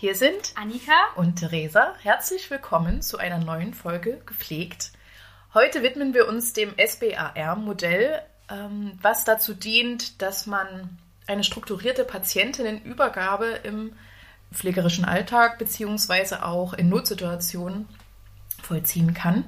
Hier sind Annika und Theresa. Herzlich willkommen zu einer neuen Folge Gepflegt. Heute widmen wir uns dem SBAR-Modell, ähm, was dazu dient, dass man eine strukturierte Patientinnenübergabe im pflegerischen Alltag beziehungsweise auch in Notsituationen vollziehen kann.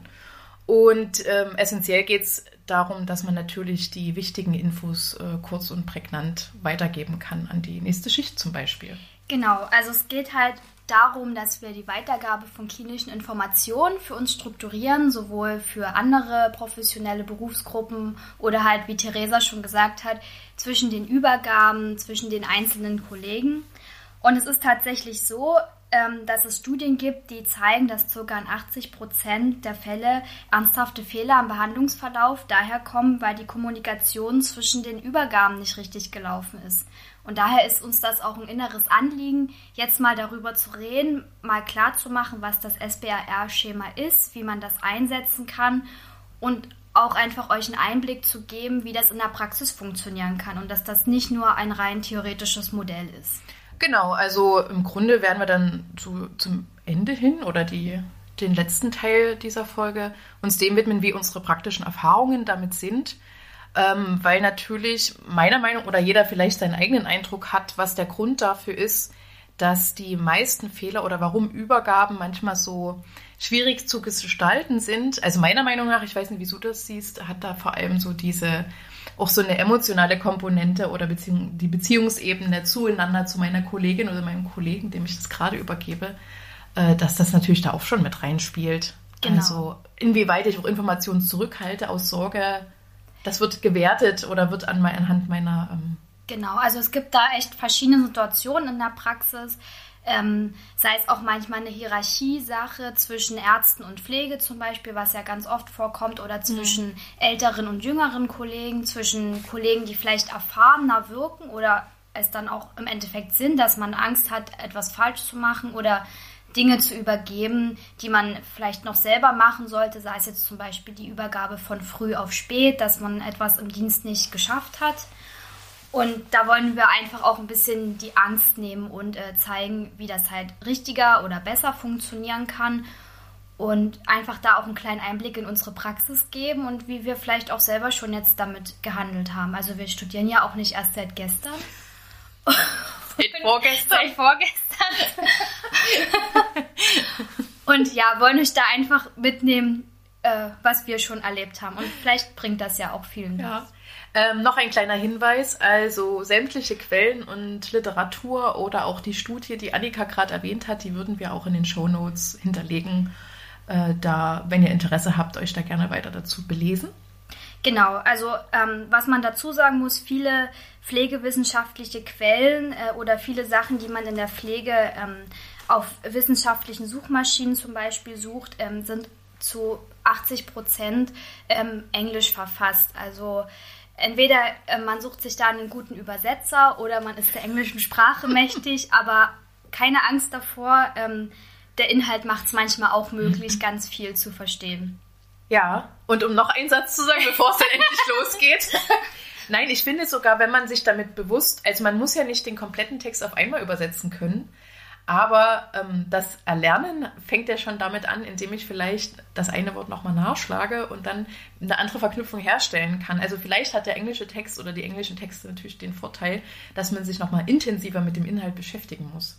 Und ähm, essentiell geht es darum, dass man natürlich die wichtigen Infos äh, kurz und prägnant weitergeben kann an die nächste Schicht zum Beispiel. Genau, also es geht halt darum, dass wir die Weitergabe von klinischen Informationen für uns strukturieren, sowohl für andere professionelle Berufsgruppen oder halt, wie Theresa schon gesagt hat, zwischen den Übergaben, zwischen den einzelnen Kollegen. Und es ist tatsächlich so, ähm, dass es Studien gibt, die zeigen, dass ca. in 80 Prozent der Fälle ernsthafte Fehler am Behandlungsverlauf daher kommen, weil die Kommunikation zwischen den Übergaben nicht richtig gelaufen ist. Und daher ist uns das auch ein inneres Anliegen, jetzt mal darüber zu reden, mal klar zu machen, was das SBAR-Schema ist, wie man das einsetzen kann und auch einfach euch einen Einblick zu geben, wie das in der Praxis funktionieren kann und dass das nicht nur ein rein theoretisches Modell ist. Genau, also im Grunde werden wir dann zu, zum Ende hin oder die, den letzten Teil dieser Folge uns dem widmen, wie unsere praktischen Erfahrungen damit sind. Ähm, weil natürlich meiner Meinung oder jeder vielleicht seinen eigenen Eindruck hat, was der Grund dafür ist, dass die meisten Fehler oder warum Übergaben manchmal so schwierig zu gestalten sind. Also meiner Meinung nach, ich weiß nicht, wieso du das siehst, hat da vor allem so diese auch so eine emotionale Komponente oder Beziehung, die Beziehungsebene zueinander zu meiner Kollegin oder meinem Kollegen, dem ich das gerade übergebe, äh, dass das natürlich da auch schon mit reinspielt. Genau. Also inwieweit ich auch Informationen zurückhalte aus Sorge, das wird gewertet oder wird an, anhand meiner. Ähm genau, also es gibt da echt verschiedene Situationen in der Praxis. Ähm, sei es auch manchmal eine Hierarchiesache zwischen Ärzten und Pflege zum Beispiel, was ja ganz oft vorkommt, oder zwischen mhm. älteren und jüngeren Kollegen, zwischen Kollegen, die vielleicht erfahrener wirken oder es dann auch im Endeffekt sind, dass man Angst hat, etwas falsch zu machen oder Dinge zu übergeben, die man vielleicht noch selber machen sollte, sei es jetzt zum Beispiel die Übergabe von früh auf spät, dass man etwas im Dienst nicht geschafft hat. Und da wollen wir einfach auch ein bisschen die Angst nehmen und äh, zeigen, wie das halt richtiger oder besser funktionieren kann. Und einfach da auch einen kleinen Einblick in unsere Praxis geben und wie wir vielleicht auch selber schon jetzt damit gehandelt haben. Also wir studieren ja auch nicht erst seit gestern. Seit vorgestern. Seit vorgestern. und ja, wollen euch da einfach mitnehmen, äh, was wir schon erlebt haben. Und vielleicht bringt das ja auch vielen ja. was. Ähm, noch ein kleiner Hinweis, also sämtliche Quellen und Literatur oder auch die Studie, die Annika gerade erwähnt hat, die würden wir auch in den Show Notes hinterlegen. Äh, da, wenn ihr Interesse habt, euch da gerne weiter dazu belesen. Genau, also ähm, was man dazu sagen muss, viele pflegewissenschaftliche Quellen äh, oder viele Sachen, die man in der Pflege ähm, auf wissenschaftlichen Suchmaschinen zum Beispiel sucht, ähm, sind zu 80 Prozent ähm, englisch verfasst. Also entweder äh, man sucht sich da einen guten Übersetzer oder man ist der englischen Sprache mächtig, aber keine Angst davor. Ähm, der Inhalt macht es manchmal auch möglich, ganz viel zu verstehen. Ja, und um noch einen Satz zu sagen, bevor es dann endlich losgeht. Nein, ich finde sogar, wenn man sich damit bewusst, also man muss ja nicht den kompletten Text auf einmal übersetzen können, aber ähm, das Erlernen fängt ja schon damit an, indem ich vielleicht das eine Wort nochmal nachschlage und dann eine andere Verknüpfung herstellen kann. Also vielleicht hat der englische Text oder die englischen Texte natürlich den Vorteil, dass man sich nochmal intensiver mit dem Inhalt beschäftigen muss.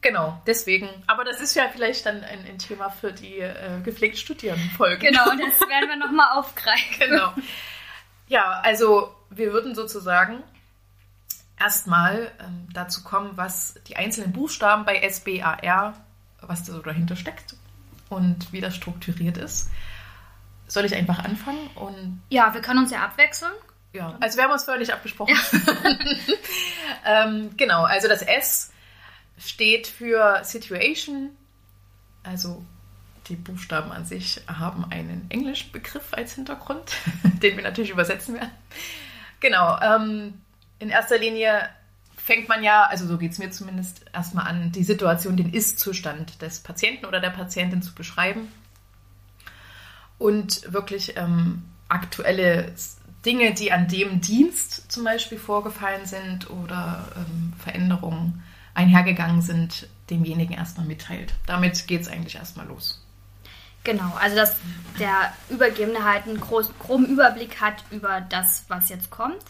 Genau, deswegen. Aber das ist ja vielleicht dann ein, ein Thema für die äh, gepflegt Studieren-Folge. Genau, das werden wir nochmal aufgreifen. Genau. Ja, also wir würden sozusagen erstmal ähm, dazu kommen, was die einzelnen Buchstaben bei SBAR, was da so dahinter steckt und wie das strukturiert ist. Soll ich einfach anfangen? Und ja, wir können uns ja abwechseln. Ja, also wir haben uns nicht abgesprochen. Ja. ähm, genau, also das S steht für Situation, also die Buchstaben an sich haben einen englischen Begriff als Hintergrund, den wir natürlich übersetzen werden. Genau, ähm, in erster Linie fängt man ja, also so geht es mir zumindest, erstmal an, die Situation, den Ist-Zustand des Patienten oder der Patientin zu beschreiben und wirklich ähm, aktuelle Dinge, die an dem Dienst zum Beispiel vorgefallen sind oder ähm, Veränderungen einhergegangen sind, demjenigen erstmal mitteilt. Damit geht es eigentlich erstmal los. Genau, also dass der Übergebene halt einen großen, groben Überblick hat über das, was jetzt kommt.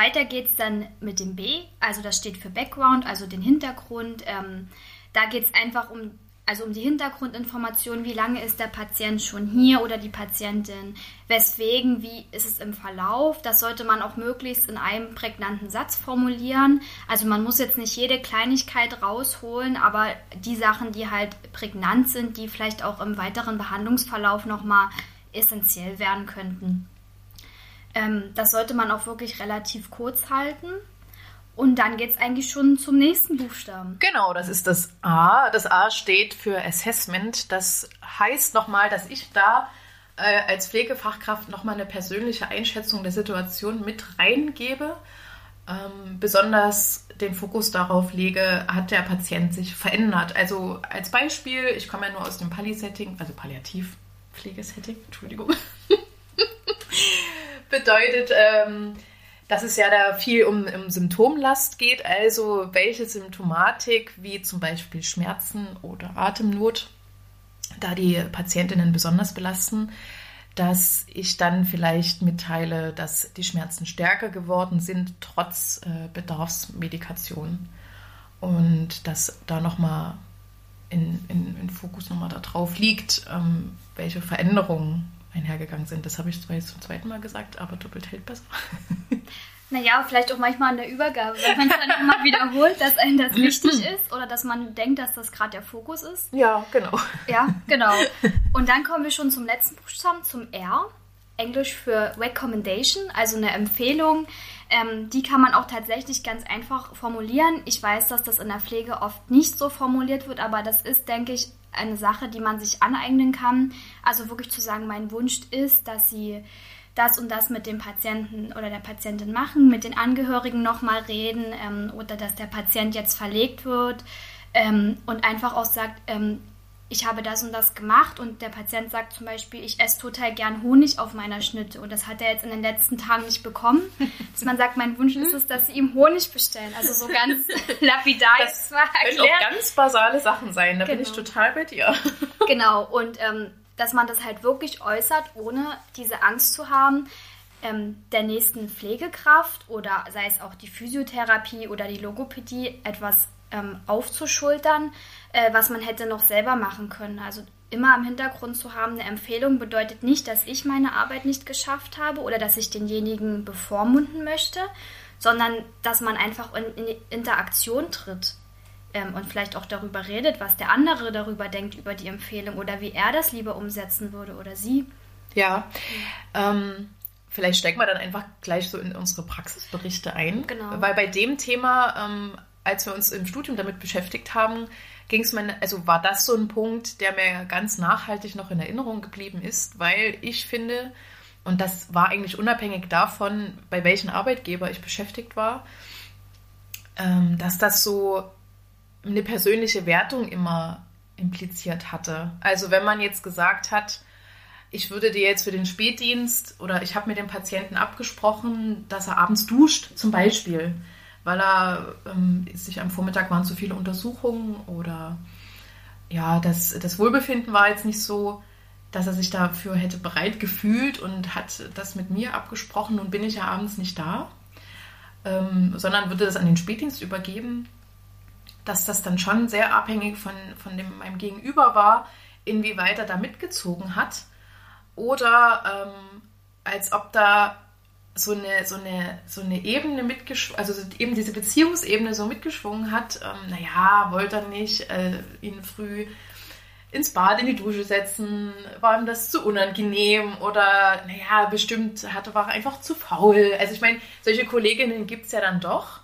Weiter geht es dann mit dem B, also das steht für Background, also den Hintergrund. Ähm, da geht es einfach um also um die Hintergrundinformation, wie lange ist der Patient schon hier oder die Patientin, weswegen, wie ist es im Verlauf. Das sollte man auch möglichst in einem prägnanten Satz formulieren. Also man muss jetzt nicht jede Kleinigkeit rausholen, aber die Sachen, die halt prägnant sind, die vielleicht auch im weiteren Behandlungsverlauf nochmal essentiell werden könnten. Ähm, das sollte man auch wirklich relativ kurz halten. Und dann geht es eigentlich schon zum nächsten Buchstaben. Genau, das ist das A. Das A steht für Assessment. Das heißt nochmal, dass ich da äh, als Pflegefachkraft nochmal eine persönliche Einschätzung der Situation mit reingebe. Ähm, besonders den Fokus darauf lege, hat der Patient sich verändert. Also als Beispiel, ich komme ja nur aus dem Palli-Setting, also Palliativpflegesetting, Entschuldigung. Bedeutet, ähm, dass es ja da viel um, um Symptomlast geht, also welche Symptomatik, wie zum Beispiel Schmerzen oder Atemnot, da die Patientinnen besonders belasten, dass ich dann vielleicht mitteile, dass die Schmerzen stärker geworden sind, trotz äh, Bedarfsmedikation. Und dass da nochmal in, in, in Fokus nochmal darauf liegt, ähm, welche Veränderungen einhergegangen sind. Das habe ich zwar jetzt zum zweiten Mal gesagt, aber doppelt hält besser. Naja, vielleicht auch manchmal an der Übergabe, wenn man es dann immer wiederholt, dass einem das wichtig ist oder dass man denkt, dass das gerade der Fokus ist. Ja, genau. Ja, genau. Und dann kommen wir schon zum letzten Buchstaben, zum R. Englisch für Recommendation, also eine Empfehlung. Ähm, die kann man auch tatsächlich ganz einfach formulieren. Ich weiß, dass das in der Pflege oft nicht so formuliert wird, aber das ist, denke ich, eine Sache, die man sich aneignen kann. Also wirklich zu sagen, mein Wunsch ist, dass sie das und das mit dem Patienten oder der Patientin machen, mit den Angehörigen nochmal reden ähm, oder dass der Patient jetzt verlegt wird ähm, und einfach auch sagt, ähm, ich habe das und das gemacht und der Patient sagt zum Beispiel, ich esse total gern Honig auf meiner Schnitte und das hat er jetzt in den letzten Tagen nicht bekommen. Dass man sagt, mein Wunsch ist es, dass sie ihm Honig bestellen. Also so ganz lapidar das können auch ganz basale Sachen sein, da genau. bin ich genau. total bei dir. Genau, und ähm, dass man das halt wirklich äußert, ohne diese Angst zu haben, ähm, der nächsten Pflegekraft oder sei es auch die Physiotherapie oder die Logopädie etwas ähm, aufzuschultern, äh, was man hätte noch selber machen können. Also immer im Hintergrund zu haben, eine Empfehlung bedeutet nicht, dass ich meine Arbeit nicht geschafft habe oder dass ich denjenigen bevormunden möchte, sondern dass man einfach in, in Interaktion tritt ähm, und vielleicht auch darüber redet, was der andere darüber denkt, über die Empfehlung oder wie er das lieber umsetzen würde oder sie. Ja, ähm, vielleicht steigen wir dann einfach gleich so in unsere Praxisberichte ein. Genau. Weil bei dem Thema, ähm, als wir uns im Studium damit beschäftigt haben, ging es mir, also war das so ein Punkt, der mir ganz nachhaltig noch in Erinnerung geblieben ist, weil ich finde, und das war eigentlich unabhängig davon, bei welchem Arbeitgeber ich beschäftigt war, ähm, dass das so eine persönliche Wertung immer impliziert hatte. Also wenn man jetzt gesagt hat, ich würde dir jetzt für den Spätdienst oder ich habe mit dem Patienten abgesprochen, dass er abends duscht, zum Beispiel, weil er ähm, sich am Vormittag waren zu viele Untersuchungen oder ja, das, das Wohlbefinden war jetzt nicht so, dass er sich dafür hätte bereit gefühlt und hat das mit mir abgesprochen. Nun bin ich ja abends nicht da, ähm, sondern würde das an den Spätdienst übergeben dass das dann schon sehr abhängig von, von dem, meinem Gegenüber war, inwieweit er da mitgezogen hat. Oder ähm, als ob da so eine, so eine, so eine Ebene mitgeschwungen, also eben diese Beziehungsebene so mitgeschwungen hat, ähm, naja, wollte er nicht äh, ihn früh ins Bad in die Dusche setzen, war ihm das zu unangenehm oder naja, bestimmt hatte, war er einfach zu faul. Also ich meine, solche Kolleginnen gibt es ja dann doch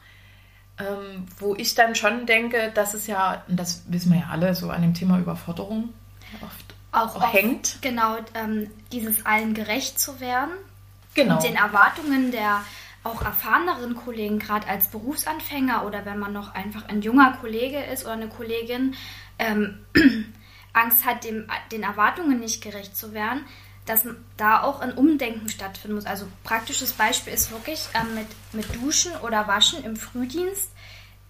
ähm, wo ich dann schon denke, dass es ja, und das wissen wir ja alle, so an dem Thema Überforderung oft auch, auch hängt. Genau, ähm, dieses allen gerecht zu werden. Genau. Und den Erwartungen der auch erfahreneren Kollegen, gerade als Berufsanfänger oder wenn man noch einfach ein junger Kollege ist oder eine Kollegin, ähm, Angst hat, dem, den Erwartungen nicht gerecht zu werden, dass da auch ein Umdenken stattfinden muss. Also praktisches Beispiel ist wirklich ähm, mit, mit Duschen oder Waschen im Frühdienst.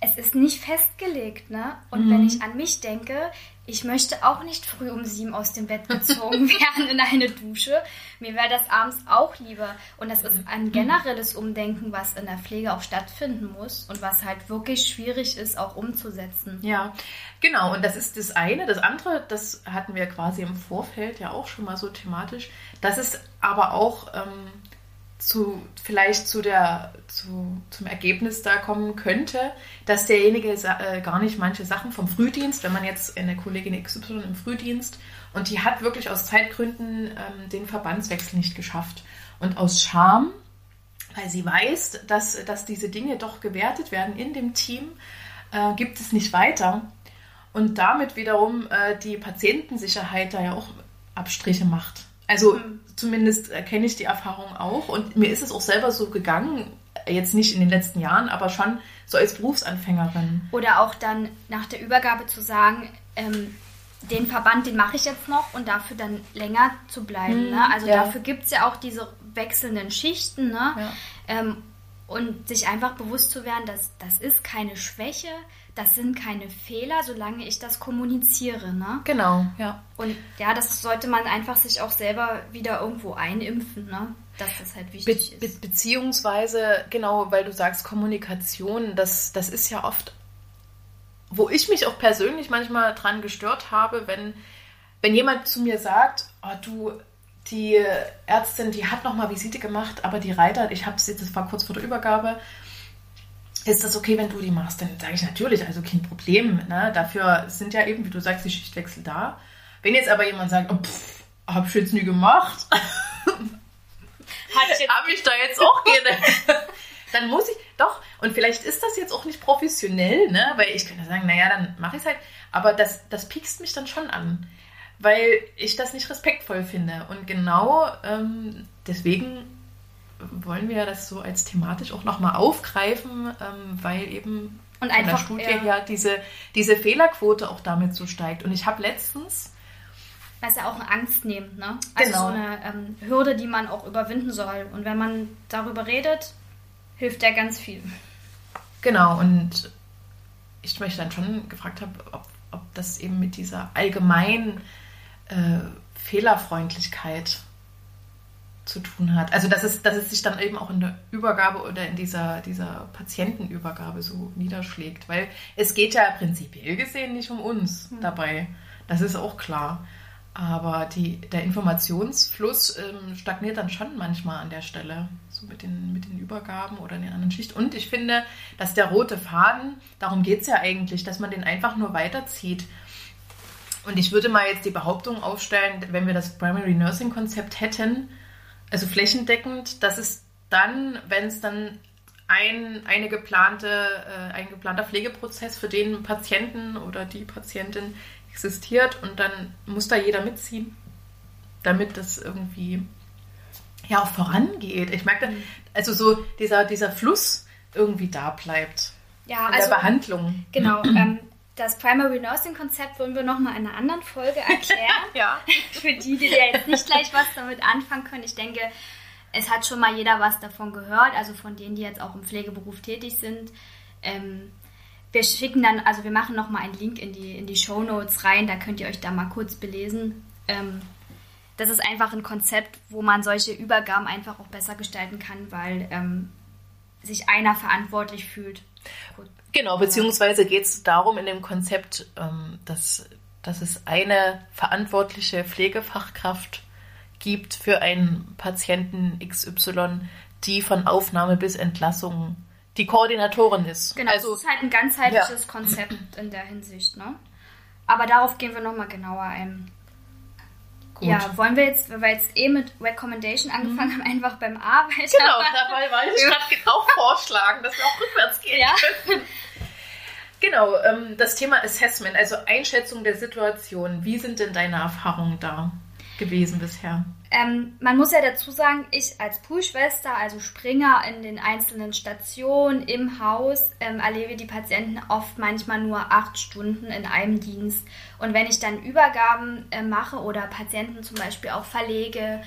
Es ist nicht festgelegt, ne? Und mhm. wenn ich an mich denke, ich möchte auch nicht früh um sieben aus dem Bett gezogen werden in eine Dusche. Mir wäre das abends auch lieber. Und das ist ein generelles Umdenken, was in der Pflege auch stattfinden muss und was halt wirklich schwierig ist, auch umzusetzen. Ja, genau. Und das ist das eine. Das andere, das hatten wir quasi im Vorfeld ja auch schon mal so thematisch. Das ist aber auch ähm, zu, vielleicht zu der, zu, zum Ergebnis da kommen könnte, dass derjenige äh, gar nicht manche Sachen vom Frühdienst, wenn man jetzt eine Kollegin XY im Frühdienst und die hat wirklich aus Zeitgründen ähm, den Verbandswechsel nicht geschafft. Und aus Scham, weil sie weiß, dass, dass diese Dinge doch gewertet werden in dem Team, äh, gibt es nicht weiter. Und damit wiederum äh, die Patientensicherheit da ja auch Abstriche macht. Also mhm. Zumindest kenne ich die Erfahrung auch und mir ist es auch selber so gegangen, jetzt nicht in den letzten Jahren, aber schon so als Berufsanfängerin. Oder auch dann nach der Übergabe zu sagen, ähm, den Verband, den mache ich jetzt noch und dafür dann länger zu bleiben. Mhm, ne? Also ja. dafür gibt es ja auch diese wechselnden Schichten. Ne? Ja. Ähm, und sich einfach bewusst zu werden, dass das ist keine Schwäche, das sind keine Fehler, solange ich das kommuniziere. Ne? Genau, ja. Und ja, das sollte man einfach sich auch selber wieder irgendwo einimpfen, ne? dass das halt wichtig Be ist. beziehungsweise, genau, weil du sagst Kommunikation, das, das ist ja oft, wo ich mich auch persönlich manchmal dran gestört habe, wenn, wenn jemand zu mir sagt, oh, du, die Ärztin, die hat nochmal Visite gemacht, aber die Reiter, ich habe es jetzt, das war kurz vor der Übergabe, ist das okay, wenn du die machst? Dann sage ich natürlich, also kein Problem. Ne? Dafür sind ja eben, wie du sagst, die Schichtwechsel da. Wenn jetzt aber jemand sagt, oh, pff, hab ich jetzt nie gemacht, habe ich da jetzt auch gerne. dann muss ich, doch, und vielleicht ist das jetzt auch nicht professionell, ne? weil ich könnte sagen, naja, dann mache ich es halt, aber das, das piekst mich dann schon an, weil ich das nicht respektvoll finde. Und genau ähm, deswegen wollen wir das so als thematisch auch nochmal aufgreifen, ähm, weil eben und einfach, von der Studie ja. her diese, diese Fehlerquote auch damit so steigt. Und ich habe letztens. Es ja auch eine Angst nimmt, ne? Also genau. so eine ähm, Hürde, die man auch überwinden soll. Und wenn man darüber redet, hilft ja ganz viel. Genau, und ich mich dann schon gefragt habe, ob, ob das eben mit dieser allgemeinen äh, Fehlerfreundlichkeit zu tun hat. Also dass es, dass es sich dann eben auch in der Übergabe oder in dieser, dieser Patientenübergabe so niederschlägt. Weil es geht ja prinzipiell gesehen nicht um uns mhm. dabei. Das ist auch klar. Aber die, der Informationsfluss ähm, stagniert dann schon manchmal an der Stelle, so mit den, mit den Übergaben oder in den anderen Schichten. Und ich finde, dass der rote Faden, darum geht es ja eigentlich, dass man den einfach nur weiterzieht. Und ich würde mal jetzt die Behauptung aufstellen, wenn wir das Primary Nursing Konzept hätten, also flächendeckend, das ist dann, wenn es dann ein, eine geplante, äh, ein geplanter Pflegeprozess für den Patienten oder die Patientin existiert und dann muss da jeder mitziehen, damit das irgendwie ja auch vorangeht. Ich merke dann, also so dieser, dieser Fluss irgendwie da bleibt. Ja, in also, der Behandlung. Genau. Ähm, das Primary Nursing Konzept wollen wir nochmal in einer anderen Folge erklären. ja. Für die, die jetzt nicht gleich was damit anfangen können. Ich denke, es hat schon mal jeder was davon gehört, also von denen, die jetzt auch im Pflegeberuf tätig sind. Ähm, wir schicken dann, also wir machen nochmal einen Link in die, in die Show Notes rein, da könnt ihr euch da mal kurz belesen. Ähm, das ist einfach ein Konzept, wo man solche Übergaben einfach auch besser gestalten kann, weil ähm, sich einer verantwortlich fühlt. Gut. Genau, beziehungsweise geht es darum in dem Konzept, ähm, dass, dass es eine verantwortliche Pflegefachkraft gibt für einen Patienten XY, die von Aufnahme bis Entlassung die Koordinatorin ist. Genau, also, es ist halt ein ganzheitliches ja. Konzept in der Hinsicht. Ne? Aber darauf gehen wir nochmal genauer ein. Gut. Ja, wollen wir jetzt, weil wir jetzt eh mit Recommendation angefangen mhm. haben, einfach beim A weiter. Genau, dabei wollte ich gerade auch vorschlagen, dass wir auch rückwärts gehen ja. können. Genau, ähm, das Thema Assessment, also Einschätzung der Situation. Wie sind denn deine Erfahrungen da gewesen bisher? Ähm, man muss ja dazu sagen, ich als Poolschwester, also Springer in den einzelnen Stationen im Haus, ähm, erlebe die Patienten oft manchmal nur acht Stunden in einem Dienst. Und wenn ich dann Übergaben äh, mache oder Patienten zum Beispiel auch verlege,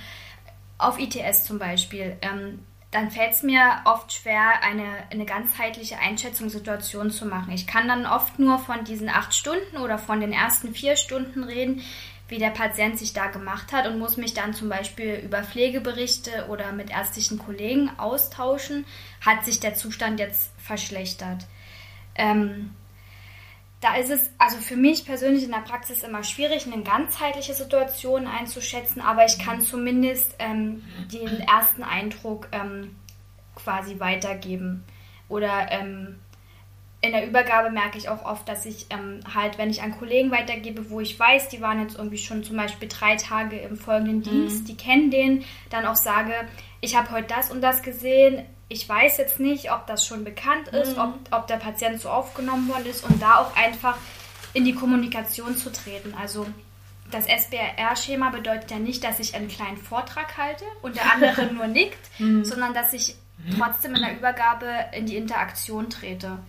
auf ITS zum Beispiel, ähm, dann fällt es mir oft schwer, eine, eine ganzheitliche Einschätzungssituation zu machen. Ich kann dann oft nur von diesen acht Stunden oder von den ersten vier Stunden reden, wie der Patient sich da gemacht hat und muss mich dann zum Beispiel über Pflegeberichte oder mit ärztlichen Kollegen austauschen. Hat sich der Zustand jetzt verschlechtert? Ähm, da ist es also für mich persönlich in der Praxis immer schwierig, eine ganzheitliche Situation einzuschätzen, aber ich kann zumindest ähm, den ersten Eindruck ähm, quasi weitergeben. Oder ähm, in der Übergabe merke ich auch oft, dass ich ähm, halt, wenn ich an Kollegen weitergebe, wo ich weiß, die waren jetzt irgendwie schon zum Beispiel drei Tage im folgenden mhm. Dienst, die kennen den, dann auch sage, ich habe heute das und das gesehen, ich weiß jetzt nicht, ob das schon bekannt ist, mhm. ob, ob der Patient so aufgenommen worden ist und da auch einfach in die Kommunikation zu treten. Also das SBR-Schema bedeutet ja nicht, dass ich einen kleinen Vortrag halte und der andere nur nickt, mhm. sondern dass ich trotzdem in der Übergabe in die Interaktion trete.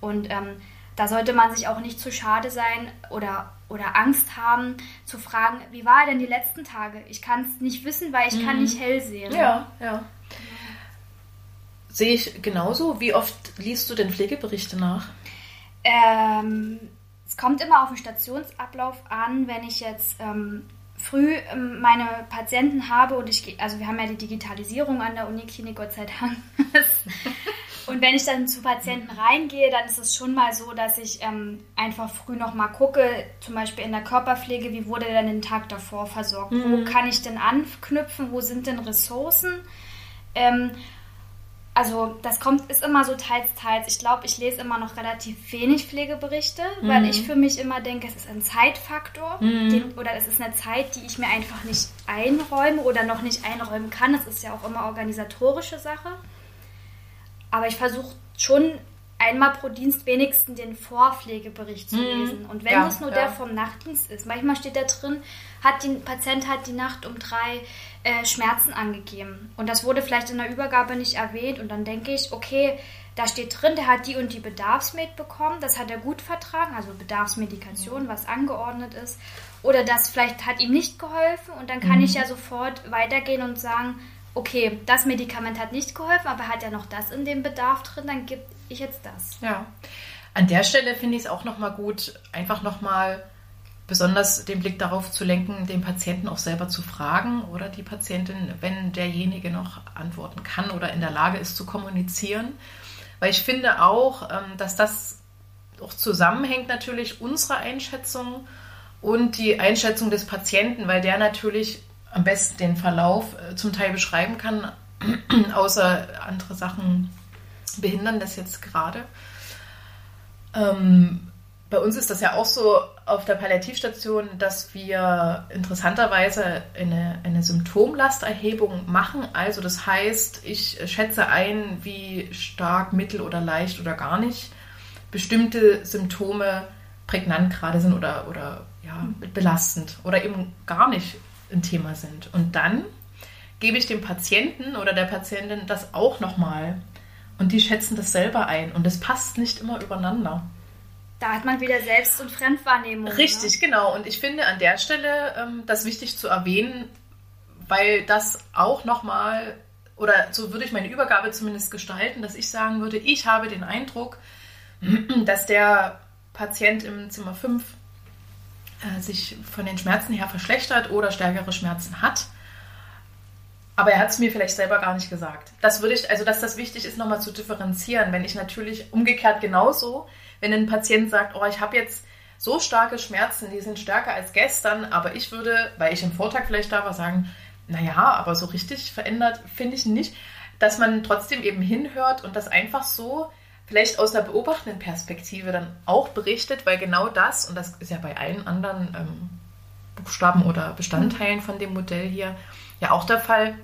Und ähm, da sollte man sich auch nicht zu schade sein oder, oder Angst haben, zu fragen, wie war er denn die letzten Tage? Ich kann es nicht wissen, weil ich mhm. kann nicht hell sehen. Ja, ja. Sehe ich genauso. Wie oft liest du denn Pflegeberichte nach? Ähm, es kommt immer auf den Stationsablauf an, wenn ich jetzt ähm, früh ähm, meine Patienten habe und ich also wir haben ja die Digitalisierung an der Uniklinik, Gott sei Dank. und wenn ich dann zu Patienten reingehe, dann ist es schon mal so, dass ich ähm, einfach früh noch mal gucke, zum Beispiel in der Körperpflege, wie wurde denn den Tag davor versorgt? Mhm. Wo kann ich denn anknüpfen? Wo sind denn Ressourcen? Ähm, also das kommt, ist immer so teils, teils. Ich glaube, ich lese immer noch relativ wenig Pflegeberichte, mhm. weil ich für mich immer denke, es ist ein Zeitfaktor mhm. den, oder es ist eine Zeit, die ich mir einfach nicht einräume oder noch nicht einräumen kann. Das ist ja auch immer organisatorische Sache. Aber ich versuche schon einmal pro Dienst wenigstens den Vorpflegebericht zu mhm. lesen. Und wenn ja, es nur ja. der vom Nachtdienst ist, manchmal steht da drin, hat die Patient hat die Nacht um drei äh, Schmerzen angegeben. Und das wurde vielleicht in der Übergabe nicht erwähnt. Und dann denke ich, okay, da steht drin, der hat die und die Bedarfsmed bekommen. Das hat er gut vertragen, also Bedarfsmedikation, was angeordnet ist. Oder das vielleicht hat ihm nicht geholfen. Und dann kann mhm. ich ja sofort weitergehen und sagen, okay, das Medikament hat nicht geholfen, aber hat ja noch das in dem Bedarf drin, dann gebe ich jetzt das. Ja. An der Stelle finde ich es auch nochmal gut, einfach nochmal besonders den Blick darauf zu lenken, den Patienten auch selber zu fragen oder die Patientin, wenn derjenige noch antworten kann oder in der Lage ist zu kommunizieren. Weil ich finde auch, ähm, dass das auch zusammenhängt natürlich unsere Einschätzung und die Einschätzung des Patienten, weil der natürlich am besten den Verlauf äh, zum Teil beschreiben kann, außer andere Sachen behindern das jetzt gerade. Ähm, bei uns ist das ja auch so auf der Palliativstation, dass wir interessanterweise eine, eine Symptomlasterhebung machen. Also das heißt, ich schätze ein, wie stark, mittel oder leicht oder gar nicht bestimmte Symptome prägnant gerade sind oder, oder ja, belastend oder eben gar nicht ein Thema sind. Und dann gebe ich dem Patienten oder der Patientin das auch nochmal. Und die schätzen das selber ein. Und das passt nicht immer übereinander. Da hat man wieder Selbst- und Fremdwahrnehmung. Ne? Richtig, ne? genau. Und ich finde an der Stelle ähm, das wichtig zu erwähnen, weil das auch nochmal, oder so würde ich meine Übergabe zumindest gestalten, dass ich sagen würde, ich habe den Eindruck, dass der Patient im Zimmer 5 äh, sich von den Schmerzen her verschlechtert oder stärkere Schmerzen hat. Aber er hat es mir vielleicht selber gar nicht gesagt. Das würde ich, also dass das wichtig ist, nochmal zu differenzieren. Wenn ich natürlich umgekehrt genauso wenn ein Patient sagt, oh, ich habe jetzt so starke Schmerzen, die sind stärker als gestern, aber ich würde, weil ich im Vortag vielleicht da war, sagen, naja, aber so richtig verändert finde ich nicht, dass man trotzdem eben hinhört und das einfach so vielleicht aus der beobachtenden Perspektive dann auch berichtet, weil genau das, und das ist ja bei allen anderen ähm, Buchstaben oder Bestandteilen von dem Modell hier ja auch der Fall,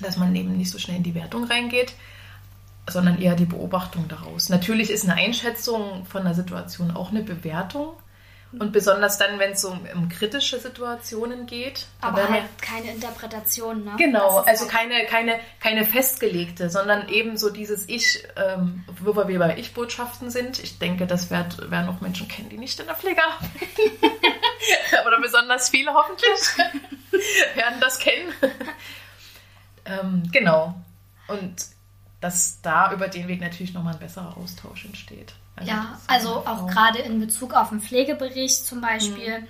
dass man eben nicht so schnell in die Wertung reingeht, sondern eher die Beobachtung daraus. Natürlich ist eine Einschätzung von der Situation auch eine Bewertung. Und besonders dann, wenn es um, um, kritische Situationen geht. Aber halt keine Interpretation, ne? Genau, also halt keine, keine, keine festgelegte, sondern eben so dieses Ich, ähm, wo wir bei Ich-Botschaften sind. Ich denke, das werden auch Menschen kennen, die nicht in der Pflege arbeiten. Oder besonders viele hoffentlich werden das kennen. ähm, genau. Und dass da über den Weg natürlich nochmal ein besserer Austausch entsteht. Also ja, also auch gerade in Bezug auf den Pflegebericht zum Beispiel. Mhm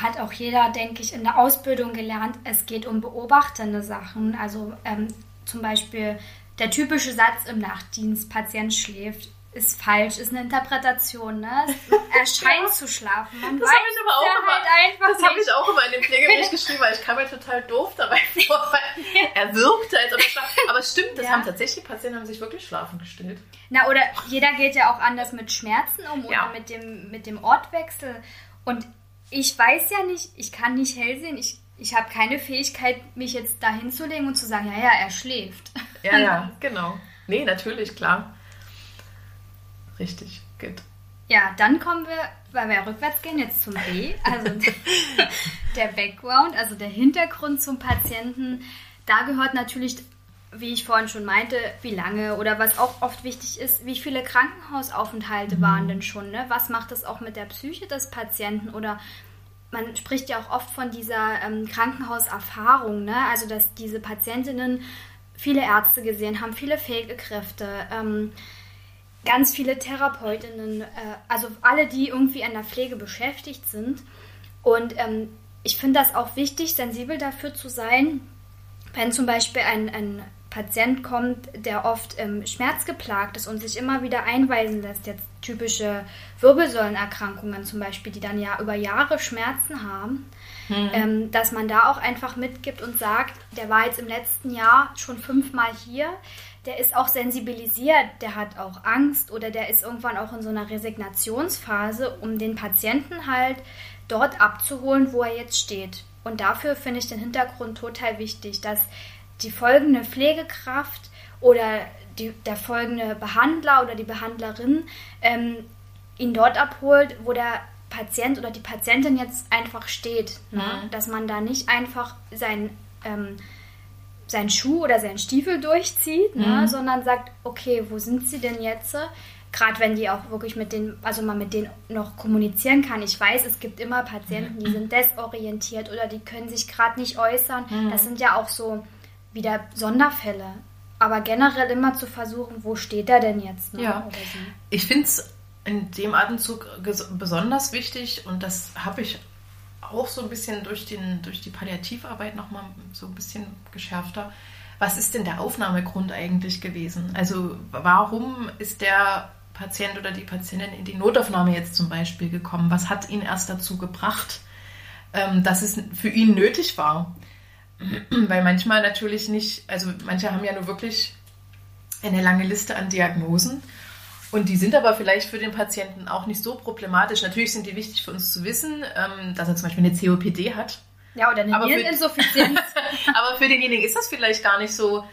hat auch jeder, denke ich, in der Ausbildung gelernt, es geht um beobachtende Sachen. Also ähm, zum Beispiel der typische Satz im Nachtdienst, Patient schläft, ist falsch, ist eine Interpretation. Ne? Er scheint ja. zu schlafen. Man das habe ich aber auch immer, halt das habe ich auch immer in dem Pflegebericht geschrieben, weil ich kam mir total doof dabei vor, weil er wirkte, als ob er schlafen. Aber es stimmt, das ja. haben tatsächlich Patienten haben sich wirklich schlafen gestellt. Na, oder jeder geht ja auch anders mit Schmerzen um ja. oder mit dem, mit dem Ortwechsel. Und ich weiß ja nicht, ich kann nicht hell sehen, ich, ich habe keine Fähigkeit, mich jetzt da hinzulegen und zu sagen, ja, ja, er schläft. Ja, ja, genau. Nee, natürlich, klar. Richtig, gut. Ja, dann kommen wir, weil wir ja rückwärts gehen, jetzt zum B, also der Background, also der Hintergrund zum Patienten. Da gehört natürlich, wie ich vorhin schon meinte, wie lange oder was auch oft wichtig ist, wie viele Krankenhausaufenthalte mhm. waren denn schon, ne? Was macht das auch mit der Psyche des Patienten oder man spricht ja auch oft von dieser ähm, Krankenhauserfahrung, ne? Also dass diese Patientinnen viele Ärzte gesehen haben, viele Pflegekräfte, ähm, ganz viele Therapeutinnen, äh, also alle, die irgendwie an der Pflege beschäftigt sind. Und ähm, ich finde das auch wichtig, sensibel dafür zu sein, wenn zum Beispiel ein, ein Patient kommt, der oft ähm, schmerzgeplagt ist und sich immer wieder einweisen lässt, jetzt typische Wirbelsäulenerkrankungen zum Beispiel, die dann ja über Jahre Schmerzen haben, mhm. ähm, dass man da auch einfach mitgibt und sagt, der war jetzt im letzten Jahr schon fünfmal hier, der ist auch sensibilisiert, der hat auch Angst oder der ist irgendwann auch in so einer Resignationsphase, um den Patienten halt dort abzuholen, wo er jetzt steht. Und dafür finde ich den Hintergrund total wichtig, dass die folgende Pflegekraft oder die, der folgende Behandler oder die Behandlerin ähm, ihn dort abholt, wo der Patient oder die Patientin jetzt einfach steht. Ne? Mhm. Dass man da nicht einfach sein ähm, seinen Schuh oder seinen Stiefel durchzieht, ne, mhm. sondern sagt, okay, wo sind sie denn jetzt? Gerade wenn die auch wirklich mit denen, also man mit denen noch kommunizieren kann. Ich weiß, es gibt immer Patienten, die sind desorientiert oder die können sich gerade nicht äußern. Mhm. Das sind ja auch so wieder Sonderfälle. Aber generell immer zu versuchen, wo steht er denn jetzt? Ne? Ja. Ich finde es in dem Atemzug besonders wichtig und das habe ich auch so ein bisschen durch, den, durch die Palliativarbeit nochmal so ein bisschen geschärfter. Was ist denn der Aufnahmegrund eigentlich gewesen? Also warum ist der Patient oder die Patientin in die Notaufnahme jetzt zum Beispiel gekommen? Was hat ihn erst dazu gebracht, ähm, dass es für ihn nötig war? Weil manchmal natürlich nicht, also manche haben ja nur wirklich eine lange Liste an Diagnosen und die sind aber vielleicht für den Patienten auch nicht so problematisch. Natürlich sind die wichtig für uns zu wissen, ähm, dass er zum Beispiel eine COPD hat. Ja, oder eine Niereninsuffizienz. aber für denjenigen ist das vielleicht gar nicht so.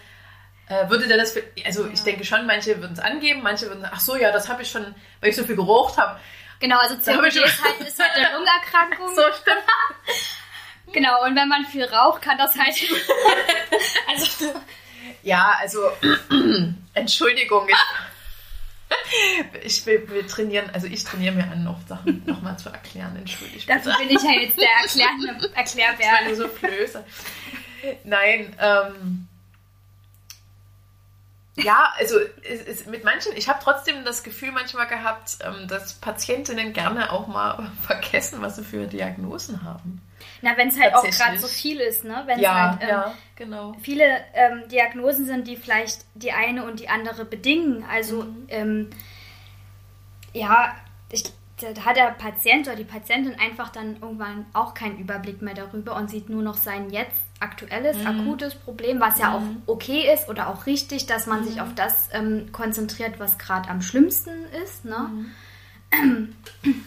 Äh, würde der das, also ich denke schon, manche würden es angeben, manche würden sagen, ach so, ja, das habe ich schon, weil ich so viel geraucht habe. Genau, also COPD ist halt, ist halt eine Lungenerkrankung. So stimmt. genau, und wenn man viel raucht, kann das halt. also. Ja, also Entschuldigung, ich ich will, will, trainieren, also ich trainiere mir an, noch Sachen nochmal zu erklären, entschuldigt. Dafür bin ich ja jetzt der erklärende Erklärbär. Ich so flöße. Nein, ähm, ja, also es, es, mit manchen, ich habe trotzdem das Gefühl manchmal gehabt, ähm, dass Patientinnen gerne auch mal vergessen, was sie für Diagnosen haben. Na, wenn es halt auch gerade so viel ist, ne? Wenn ja, halt ähm, ja, genau. viele ähm, Diagnosen sind, die vielleicht die eine und die andere bedingen. Also mhm. ähm, ja, ich, da hat der Patient oder die Patientin einfach dann irgendwann auch keinen Überblick mehr darüber und sieht nur noch sein jetzt aktuelles, mhm. akutes Problem, was ja mhm. auch okay ist oder auch richtig, dass man sich mhm. auf das ähm, konzentriert, was gerade am schlimmsten ist. Ne? Mhm.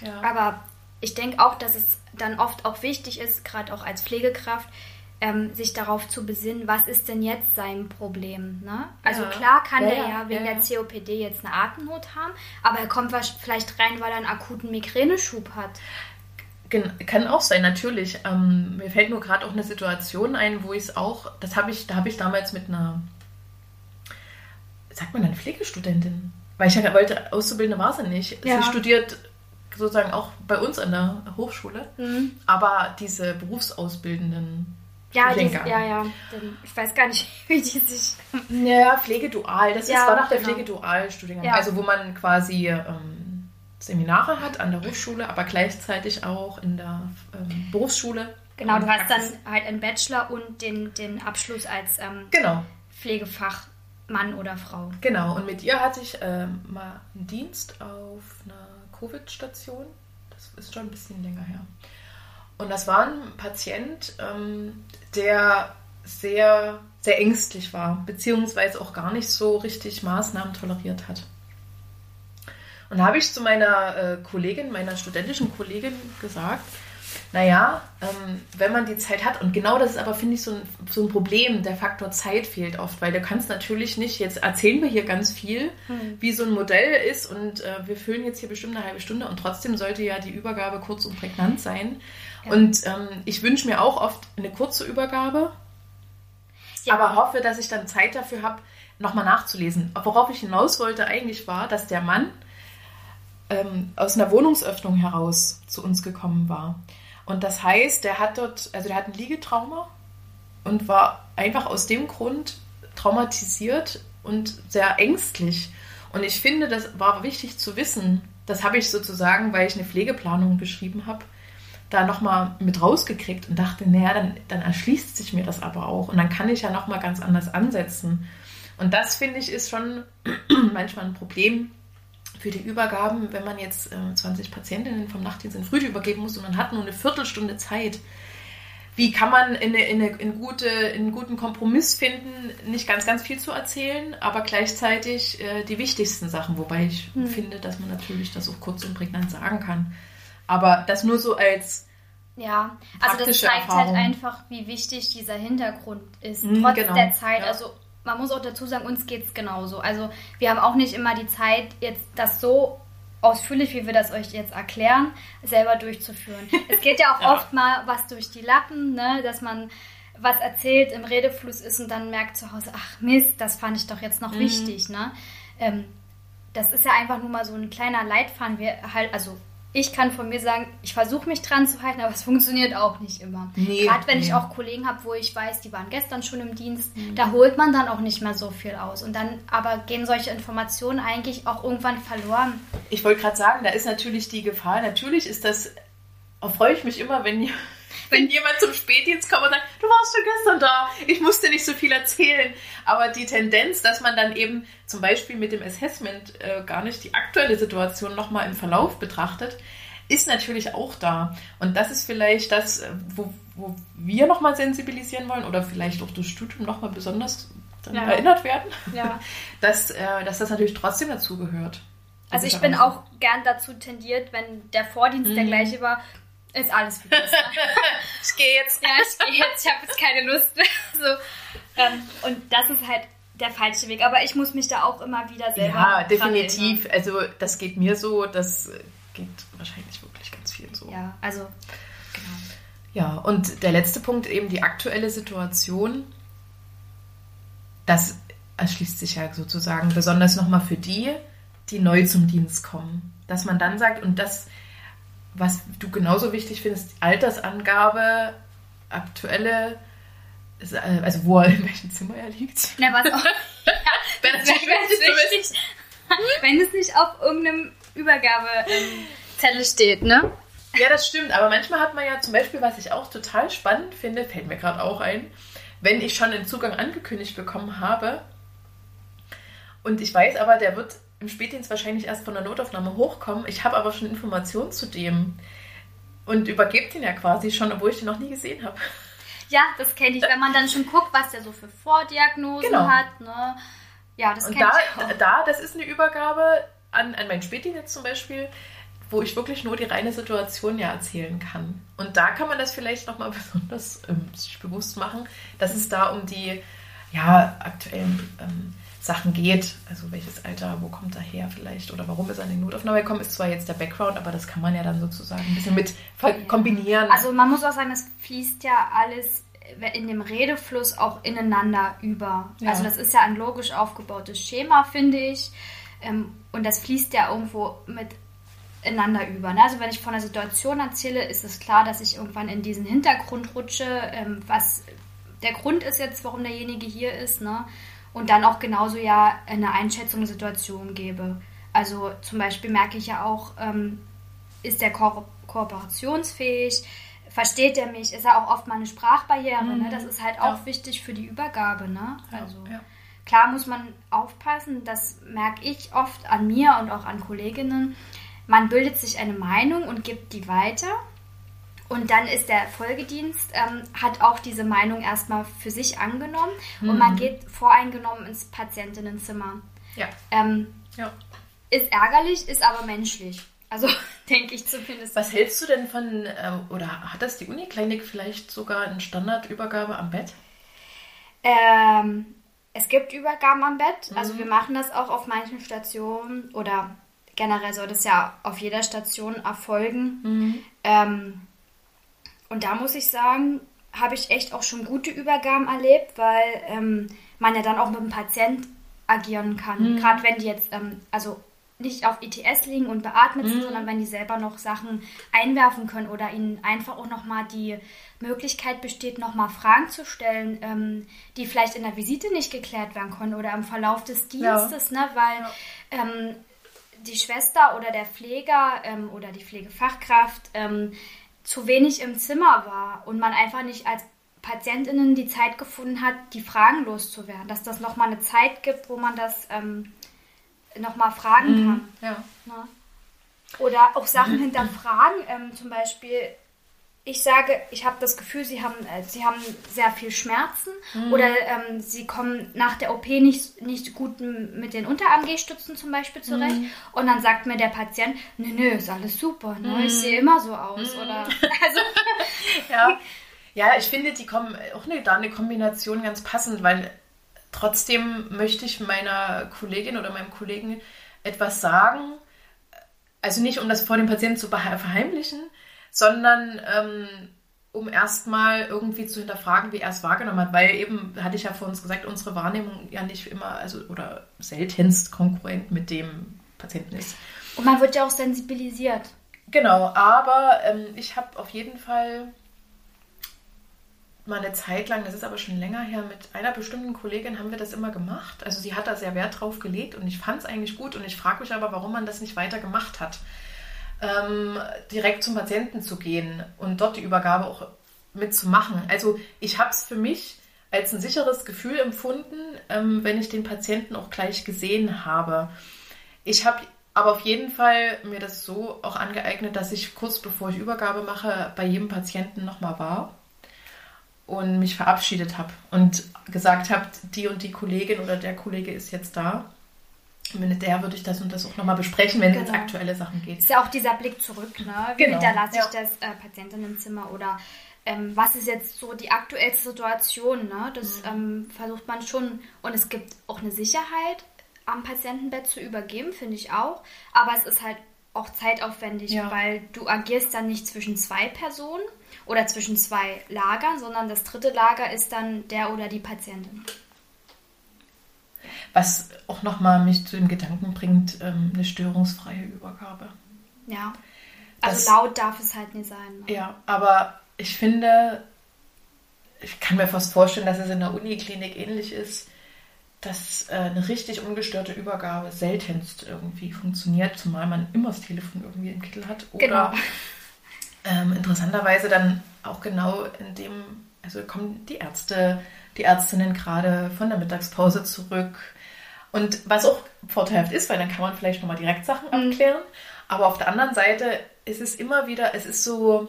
ja. Aber ich denke auch, dass es dann oft auch wichtig ist, gerade auch als Pflegekraft, ähm, sich darauf zu besinnen, was ist denn jetzt sein Problem. Ne? Also ja. klar kann ja, der ja wegen ja, der COPD jetzt eine Atemnot haben, aber er kommt vielleicht rein, weil er einen akuten Migräneschub hat. Kann auch sein, natürlich. Ähm, mir fällt nur gerade auch eine Situation ein, wo ich es auch, das habe ich, da habe ich damals mit einer, sagt man dann Pflegestudentin, weil ich ja wollte, Auszubildende war sie nicht. Sie studiert sozusagen auch bei uns an der Hochschule, mhm. aber diese berufsausbildenden Ja, die, ja, ja. Ich weiß gar nicht, wie die sich. Ja, Pflegedual. Das ja, ist, war nach der genau. Pflegedual-Studiengang. Ja. Also, wo man quasi ähm, Seminare hat an der Hochschule, aber gleichzeitig auch in der ähm, Berufsschule. Genau, du hast dann halt einen Bachelor und den, den Abschluss als ähm, genau. Pflegefachmann oder Frau. Genau, und mit ihr hatte ich ähm, mal einen Dienst auf einer Covid-Station. Das ist schon ein bisschen länger her. Und das war ein Patient, ähm, der sehr, sehr ängstlich war, beziehungsweise auch gar nicht so richtig Maßnahmen toleriert hat. Und da habe ich zu meiner äh, Kollegin, meiner studentischen Kollegin gesagt, naja, ähm, wenn man die Zeit hat, und genau das ist aber, finde ich, so ein, so ein Problem, der Faktor Zeit fehlt oft, weil du kannst natürlich nicht, jetzt erzählen wir hier ganz viel, mhm. wie so ein Modell ist und äh, wir füllen jetzt hier bestimmt eine halbe Stunde und trotzdem sollte ja die Übergabe kurz und prägnant sein. Ja. Und ähm, ich wünsche mir auch oft eine kurze Übergabe, ja. aber hoffe, dass ich dann Zeit dafür habe, nochmal nachzulesen. Worauf ich hinaus wollte eigentlich war, dass der Mann ähm, aus einer Wohnungsöffnung heraus zu uns gekommen war. Und das heißt, der hat dort, also der hat ein Liegetrauma und war einfach aus dem Grund traumatisiert und sehr ängstlich. Und ich finde, das war wichtig zu wissen. Das habe ich sozusagen, weil ich eine Pflegeplanung geschrieben habe, da nochmal mit rausgekriegt und dachte, naja, dann, dann erschließt sich mir das aber auch. Und dann kann ich ja nochmal ganz anders ansetzen. Und das, finde ich, ist schon manchmal ein Problem, für die Übergaben, wenn man jetzt äh, 20 Patientinnen vom Nachtdienst in Früh übergeben muss und man hat nur eine Viertelstunde Zeit, wie kann man in, eine, in, eine, in, gute, in einen guten Kompromiss finden, nicht ganz, ganz viel zu erzählen, aber gleichzeitig äh, die wichtigsten Sachen, wobei ich hm. finde, dass man natürlich das auch kurz und prägnant sagen kann. Aber das nur so als ja, also das zeigt halt Erfahrung. halt einfach, wie wichtig dieser Hintergrund ist, mhm, trotz genau. der Zeit. Ja. Also man muss auch dazu sagen, uns geht es genauso. Also wir haben auch nicht immer die Zeit, jetzt das so ausführlich, wie wir das euch jetzt erklären, selber durchzuführen. es geht ja auch ja. oft mal was durch die Lappen, ne? dass man was erzählt, im Redefluss ist und dann merkt zu Hause, ach Mist, das fand ich doch jetzt noch mhm. wichtig. Ne? Ähm, das ist ja einfach nur mal so ein kleiner Leitfaden. Wir halt, also ich kann von mir sagen, ich versuche mich dran zu halten, aber es funktioniert auch nicht immer. Nee, Gerade wenn nee. ich auch Kollegen habe, wo ich weiß, die waren gestern schon im Dienst, mhm. da holt man dann auch nicht mehr so viel aus. Und dann aber gehen solche Informationen eigentlich auch irgendwann verloren. Ich wollte gerade sagen, da ist natürlich die Gefahr, natürlich ist das, freue ich mich immer, wenn wenn jemand zum Spätdienst kommt und sagt, du warst schon gestern da, ich musste nicht so viel erzählen. Aber die Tendenz, dass man dann eben zum Beispiel mit dem Assessment äh, gar nicht die aktuelle Situation nochmal im Verlauf betrachtet, ist natürlich auch da. Und das ist vielleicht das, äh, wo, wo wir nochmal sensibilisieren wollen oder vielleicht auch das Studium nochmal besonders ja. erinnert werden, ja. dass, äh, dass das natürlich trotzdem dazugehört. Also ich bin auch gern dazu tendiert, wenn der Vordienst mhm. der gleiche war, ist alles für besser. ich gehe jetzt. Ja, ich gehe jetzt. Ich habe jetzt keine Lust mehr. So. Ähm, und das ist halt der falsche Weg. Aber ich muss mich da auch immer wieder selber. Ja, definitiv. Also das geht mir so. Das geht wahrscheinlich wirklich ganz viel so. Ja, also genau. Ja, und der letzte Punkt eben die aktuelle Situation. Das erschließt sich ja sozusagen besonders nochmal für die, die neu zum Dienst kommen. Dass man dann sagt, und das was du genauso wichtig findest, Altersangabe, aktuelle, äh, also wo er in welchem Zimmer er liegt. Na, was auch. ja, wenn, es nicht, wenn es nicht auf irgendeinem Übergabezettel steht, ne? Ja, das stimmt. Aber manchmal hat man ja zum Beispiel, was ich auch total spannend finde, fällt mir gerade auch ein, wenn ich schon den Zugang angekündigt bekommen habe und ich weiß aber, der wird im Spätdienst wahrscheinlich erst von der Notaufnahme hochkommen. Ich habe aber schon Informationen zu dem und übergebe den ja quasi schon, obwohl ich den noch nie gesehen habe. Ja, das kenne ich, wenn man dann schon guckt, was der so für Vordiagnosen genau. hat. Ne? Ja, das kenne ich auch. Da, das ist eine Übergabe an, an meinen Spätdienst zum Beispiel, wo ich wirklich nur die reine Situation ja erzählen kann. Und da kann man das vielleicht nochmal besonders ähm, sich bewusst machen, dass es da um die ja, aktuellen ähm, Sachen geht. Also welches Alter, wo kommt er her vielleicht oder warum ist er in die Notaufnahme gekommen, ist zwar jetzt der Background, aber das kann man ja dann sozusagen ein bisschen mit kombinieren. Also man muss auch sagen, es fließt ja alles in dem Redefluss auch ineinander über. Ja. Also das ist ja ein logisch aufgebautes Schema, finde ich. Ähm, und das fließt ja irgendwo mit ineinander über. Ne? Also wenn ich von einer Situation erzähle, ist es klar, dass ich irgendwann in diesen Hintergrund rutsche, ähm, was der Grund ist jetzt, warum derjenige hier ist, ne? Und dann auch genauso ja eine Einschätzung der Situation gebe. Also zum Beispiel merke ich ja auch, ähm, ist der ko kooperationsfähig, versteht er mich, ist er auch oft mal eine Sprachbarriere, ne? mhm. ne? Das ist halt auch ja. wichtig für die Übergabe, ne? Also ja, ja. klar muss man aufpassen, das merke ich oft an mir und auch an Kolleginnen. Man bildet sich eine Meinung und gibt die weiter und dann ist der Folgedienst, ähm, hat auch diese Meinung erstmal für sich angenommen mhm. und man mhm. geht voreingenommen ins Patientinnenzimmer. Ja. Ähm, ja. Ist ärgerlich, ist aber menschlich. Also denke ich zumindest. Was hältst du denn von, ähm, oder hat das die Uniklinik vielleicht sogar eine Standardübergabe am Bett? Ähm, es gibt Übergaben am Bett. Mhm. Also wir machen das auch auf manchen Stationen oder generell soll das ja auf jeder Station erfolgen. Mhm. Ähm, und da muss ich sagen, habe ich echt auch schon gute Übergaben erlebt, weil ähm, man ja dann auch mit dem Patient agieren kann. Mhm. Gerade wenn die jetzt, ähm, also nicht auf ETS liegen und beatmet sind, mhm. sondern wenn die selber noch Sachen einwerfen können oder ihnen einfach auch nochmal die Möglichkeit besteht, nochmal Fragen zu stellen, ähm, die vielleicht in der Visite nicht geklärt werden können oder im Verlauf des Dienstes, ja. ne? weil ja. ähm, die Schwester oder der Pfleger ähm, oder die Pflegefachkraft ähm, zu wenig im Zimmer war und man einfach nicht als Patientinnen die Zeit gefunden hat, die Fragen loszuwerden. Dass das nochmal eine Zeit gibt, wo man das ähm, nochmal fragen mhm, kann. Ja. Na? Oder auch Sachen hinterfragen. Ähm, zum Beispiel, ich sage, ich habe das Gefühl, sie haben, äh, sie haben sehr viel Schmerzen mhm. oder ähm, sie kommen nach der OP nicht, nicht gut mit den Unterarm-G-Stützen zum Beispiel zurecht. Mhm. Und dann sagt mir der Patient, nö, nö, ist alles super, ne? Mhm. ich sehe immer so aus. Mhm. Oder, also, ja. ja, ich finde die kommen auch eine, da eine Kombination ganz passend, weil trotzdem möchte ich meiner Kollegin oder meinem Kollegen etwas sagen. Also nicht, um das vor dem Patienten zu verheimlichen, sondern ähm, um erstmal irgendwie zu hinterfragen, wie er es wahrgenommen hat, weil eben, hatte ich ja vor uns gesagt, unsere Wahrnehmung ja nicht immer, also oder seltenst konkurrent mit dem Patienten ist. Und man wird ja auch sensibilisiert. Genau, aber ähm, ich habe auf jeden Fall mal eine Zeit lang, das ist aber schon länger her, mit einer bestimmten Kollegin haben wir das immer gemacht. Also sie hat da sehr Wert drauf gelegt und ich fand es eigentlich gut und ich frage mich aber, warum man das nicht weiter gemacht hat ähm, direkt zum Patienten zu gehen und dort die Übergabe auch mitzumachen. Also ich habe es für mich als ein sicheres Gefühl empfunden, ähm, wenn ich den Patienten auch gleich gesehen habe. Ich habe aber auf jeden Fall mir das so auch angeeignet, dass ich kurz bevor ich Übergabe mache, bei jedem Patienten nochmal war und mich verabschiedet habe und gesagt habe, die und die Kollegin oder der Kollege ist jetzt da mit der würde ich das und das auch nochmal besprechen, wenn genau. es aktuelle Sachen geht. Ist ja auch dieser Blick zurück, ne? Wie genau. hinterlasse ja. ich das äh, Patientinnenzimmer oder ähm, was ist jetzt so die aktuellste Situation, ne? Das mhm. ähm, versucht man schon und es gibt auch eine Sicherheit am Patientenbett zu übergeben, finde ich auch. Aber es ist halt auch zeitaufwendig, ja. weil du agierst dann nicht zwischen zwei Personen oder zwischen zwei Lagern, sondern das dritte Lager ist dann der oder die Patientin. Was auch nochmal mich zu dem Gedanken bringt, ähm, eine störungsfreie Übergabe. Ja. Also das, laut darf es halt nicht sein. Ne? Ja, aber ich finde, ich kann mir fast vorstellen, dass es in der Uniklinik ähnlich ist, dass äh, eine richtig ungestörte Übergabe seltenst irgendwie funktioniert, zumal man immer das Telefon irgendwie im Kittel hat. Oder genau. ähm, interessanterweise dann auch genau in dem, also kommen die Ärzte, die Ärztinnen gerade von der Mittagspause zurück und was auch vorteilhaft ist, weil dann kann man vielleicht nochmal direkt Sachen mhm. abklären. Aber auf der anderen Seite ist es immer wieder, es ist so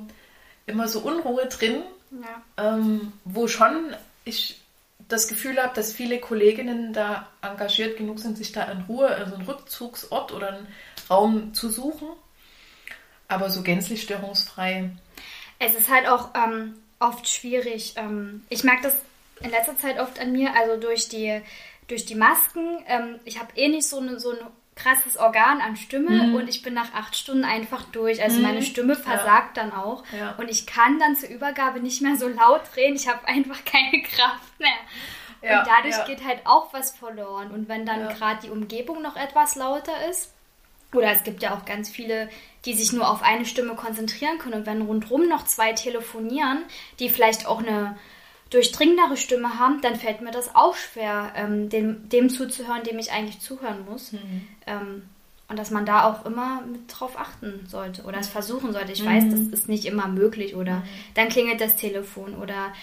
immer so Unruhe drin, ja. ähm, wo schon ich das Gefühl habe, dass viele Kolleginnen da engagiert genug sind, sich da in Ruhe, also einen Rückzugsort oder einen Raum zu suchen. Aber so gänzlich störungsfrei. Es ist halt auch ähm, oft schwierig. Ähm, ich merke das in letzter Zeit oft an mir, also durch die durch die Masken. Ähm, ich habe eh nicht so, eine, so ein krasses Organ an Stimme mhm. und ich bin nach acht Stunden einfach durch. Also mhm. meine Stimme versagt ja. dann auch ja. und ich kann dann zur Übergabe nicht mehr so laut reden. Ich habe einfach keine Kraft mehr. Ja, und dadurch geht halt auch was verloren. Und wenn dann gerade die Umgebung noch etwas lauter ist, oder es gibt ja auch ganz viele, die sich nur auf eine Stimme konzentrieren können. Und wenn rundherum noch zwei telefonieren, die vielleicht auch eine durchdringendere Stimme haben, dann fällt mir das auch schwer, ähm, dem, dem zuzuhören, dem ich eigentlich zuhören muss. Mhm. Ähm, und dass man da auch immer mit drauf achten sollte oder es versuchen sollte. Ich mhm. weiß, das ist nicht immer möglich oder mhm. dann klingelt das Telefon oder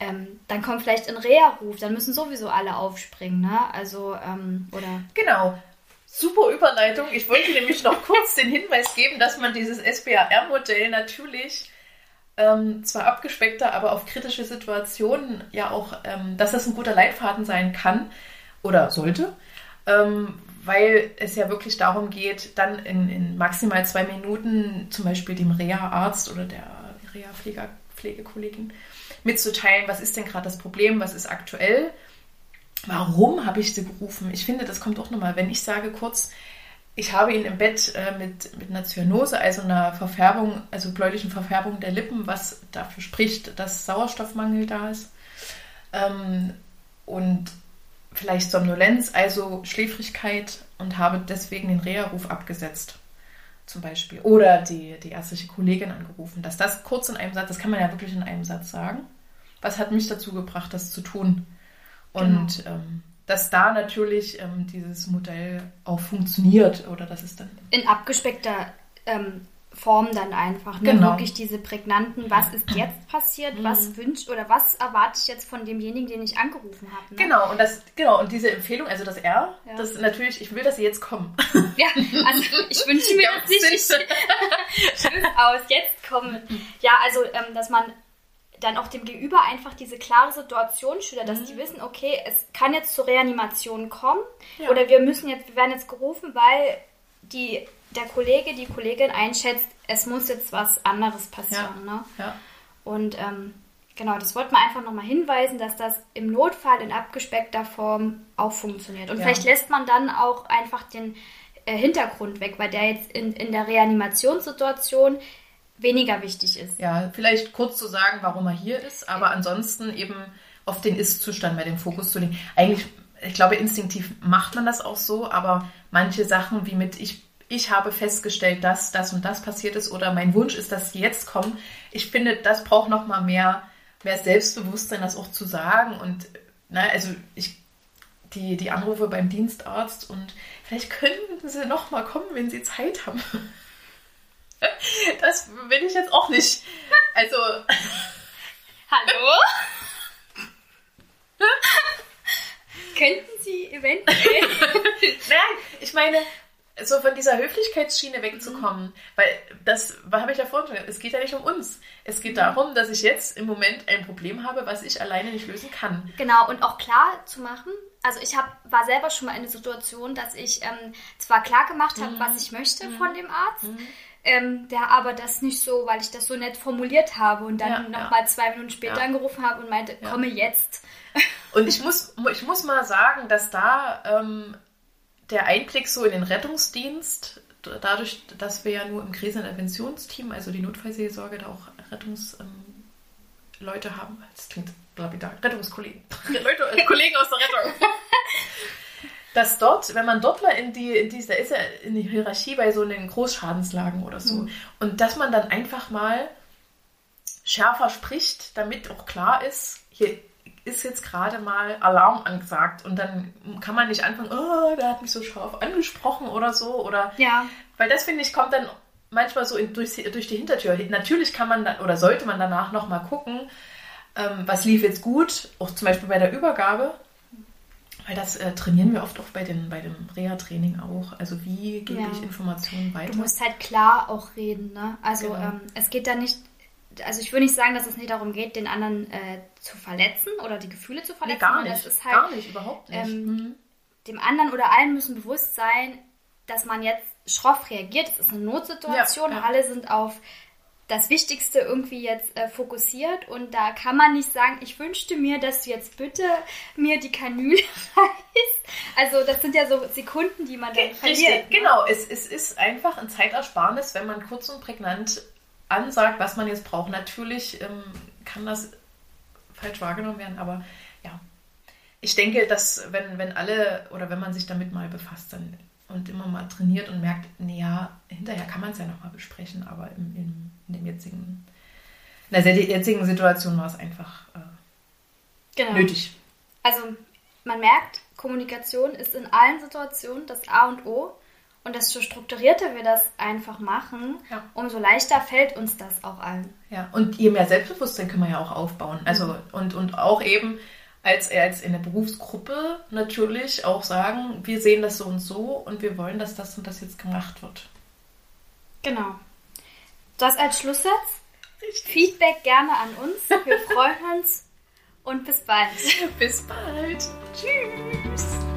ähm, dann kommt vielleicht ein Reha-Ruf, dann müssen sowieso alle aufspringen, ne? Also, ähm, oder. Genau. Super Überleitung. Ich wollte nämlich noch kurz den Hinweis geben, dass man dieses SBAR-Modell natürlich ähm, zwar abgespeckter, aber auf kritische Situationen ja auch, ähm, dass das ein guter Leitfaden sein kann oder sollte, ähm, weil es ja wirklich darum geht, dann in, in maximal zwei Minuten zum Beispiel dem Reha-Arzt oder der Reha-Pflegekollegin mitzuteilen, was ist denn gerade das Problem, was ist aktuell, warum habe ich sie gerufen. Ich finde, das kommt auch nochmal, wenn ich sage kurz, ich habe ihn im Bett äh, mit, mit einer Zyanose, also einer Verfärbung, also bläulichen Verfärbung der Lippen, was dafür spricht, dass Sauerstoffmangel da ist. Ähm, und vielleicht Somnolenz, also Schläfrigkeit und habe deswegen den Reha-Ruf abgesetzt. Zum Beispiel. Oder die, die ärztliche Kollegin angerufen. Dass das kurz in einem Satz, das kann man ja wirklich in einem Satz sagen. Was hat mich dazu gebracht, das zu tun? Und genau. ähm, dass da natürlich ähm, dieses Modell auch funktioniert oder dass es dann. In abgespeckter ähm, Form dann einfach. Ne? Genau. Wirklich diese prägnanten, was ist jetzt passiert, mhm. was wünscht oder was erwarte ich jetzt von demjenigen, den ich angerufen habe. Ne? Genau, und das, genau, und diese Empfehlung, also das R, ja. das natürlich, ich will, dass sie jetzt kommen. Ja, also ich wünsche mir das nicht. Ich, ich aus, jetzt kommen. Ja, also ähm, dass man dann auch dem Gegenüber einfach diese klare Situation schildert, dass mhm. die wissen, okay, es kann jetzt zur Reanimation kommen ja. oder wir müssen jetzt, wir werden jetzt gerufen, weil die, der Kollege, die Kollegin einschätzt, es muss jetzt was anderes passieren. Ja. Ne? Ja. Und ähm, genau, das wollte man einfach nochmal hinweisen, dass das im Notfall in abgespeckter Form auch funktioniert. Und vielleicht lässt man dann auch einfach den äh, Hintergrund weg, weil der jetzt in, in der Reanimationssituation weniger wichtig ist. Ja, vielleicht kurz zu sagen, warum er hier ist, aber ansonsten eben auf den Ist-Zustand bei dem Fokus zu legen. Eigentlich, ich glaube, instinktiv macht man das auch so, aber manche Sachen wie mit ich ich habe festgestellt, dass das und das passiert ist oder mein Wunsch ist, dass sie jetzt kommen. Ich finde, das braucht noch mal mehr, mehr Selbstbewusstsein, das auch zu sagen. Und na, also ich, die, die Anrufe beim Dienstarzt und vielleicht könnten sie noch mal kommen, wenn sie Zeit haben. Das will ich jetzt auch nicht. Also. Hallo? Könnten Sie eventuell. Nein, ich meine, so von dieser Höflichkeitsschiene wegzukommen. Mhm. Weil das habe ich ja vorhin schon es geht ja nicht um uns. Es geht darum, dass ich jetzt im Moment ein Problem habe, was ich alleine nicht lösen kann. Genau, und auch klar zu machen, also ich hab, war selber schon mal in der Situation, dass ich ähm, zwar klar gemacht habe, mhm. was ich möchte mhm. von dem Arzt, mhm ähm, der aber das nicht so, weil ich das so nett formuliert habe und dann ja, nochmal ja. zwei Minuten später ja. angerufen habe und meinte, komme jetzt. Und ich muss, ich muss mal sagen, dass da ähm, der Einblick so in den Rettungsdienst, dadurch, dass wir ja nur im Kriseninterventionsteam, also die Notfallseelsorge, da auch Rettungsleute ähm, haben, das klingt lapidar, Rettungskollegen, Leute, äh, Kollegen aus der Rettung. Dass dort, wenn man dort mal in die, in diese, ist ja in die Hierarchie bei so einen Großschadenslagen oder so, mhm. und dass man dann einfach mal schärfer spricht, damit auch klar ist, hier ist jetzt gerade mal Alarm angesagt und dann kann man nicht anfangen, oh, der hat mich so scharf angesprochen oder so oder ja. weil das finde ich kommt dann manchmal so in, durch, durch die Hintertür. Natürlich kann man dann oder sollte man danach noch mal gucken, ähm, was lief jetzt gut, auch zum Beispiel bei der Übergabe, weil das äh, trainieren wir oft auch bei, den, bei dem Reha-Training auch. Also wie gebe ja. ich Informationen weiter? Du musst halt klar auch reden. Ne? Also genau. ähm, es geht da nicht, also ich würde nicht sagen, dass es nicht darum geht, den anderen äh, zu verletzen oder die Gefühle zu verletzen. Nee, gar nicht. Halt, gar nicht, überhaupt nicht. Ähm, mhm. Dem anderen oder allen müssen bewusst sein, dass man jetzt schroff reagiert. Es ist eine Notsituation. Ja, ja. Alle sind auf das Wichtigste irgendwie jetzt äh, fokussiert und da kann man nicht sagen, ich wünschte mir, dass du jetzt bitte mir die Kanüle reißt. Also das sind ja so Sekunden, die man dann Richtig, verliert. Ne? Genau, es, es ist einfach ein Zeitersparnis, wenn man kurz und prägnant ansagt, was man jetzt braucht. Natürlich ähm, kann das falsch wahrgenommen werden, aber ja. Ich denke, dass wenn, wenn alle oder wenn man sich damit mal befasst, dann und immer mal trainiert und merkt, naja, hinterher kann man es ja nochmal besprechen, aber im, im, in dem jetzigen, in der jetzigen Situation war es einfach, äh, genau. nötig. Also man merkt, Kommunikation ist in allen Situationen das A und O. Und desto strukturierter wir das einfach machen, ja. umso leichter fällt uns das auch allen. Ja, und je mehr Selbstbewusstsein können wir ja auch aufbauen. Also mhm. und, und auch eben als, als in der Berufsgruppe natürlich auch sagen, wir sehen das so und so und wir wollen, dass das und das jetzt gemacht wird. Genau. Das als Schlusssatz. Feedback gerne an uns. Wir freuen uns und bis bald. bis bald. Tschüss.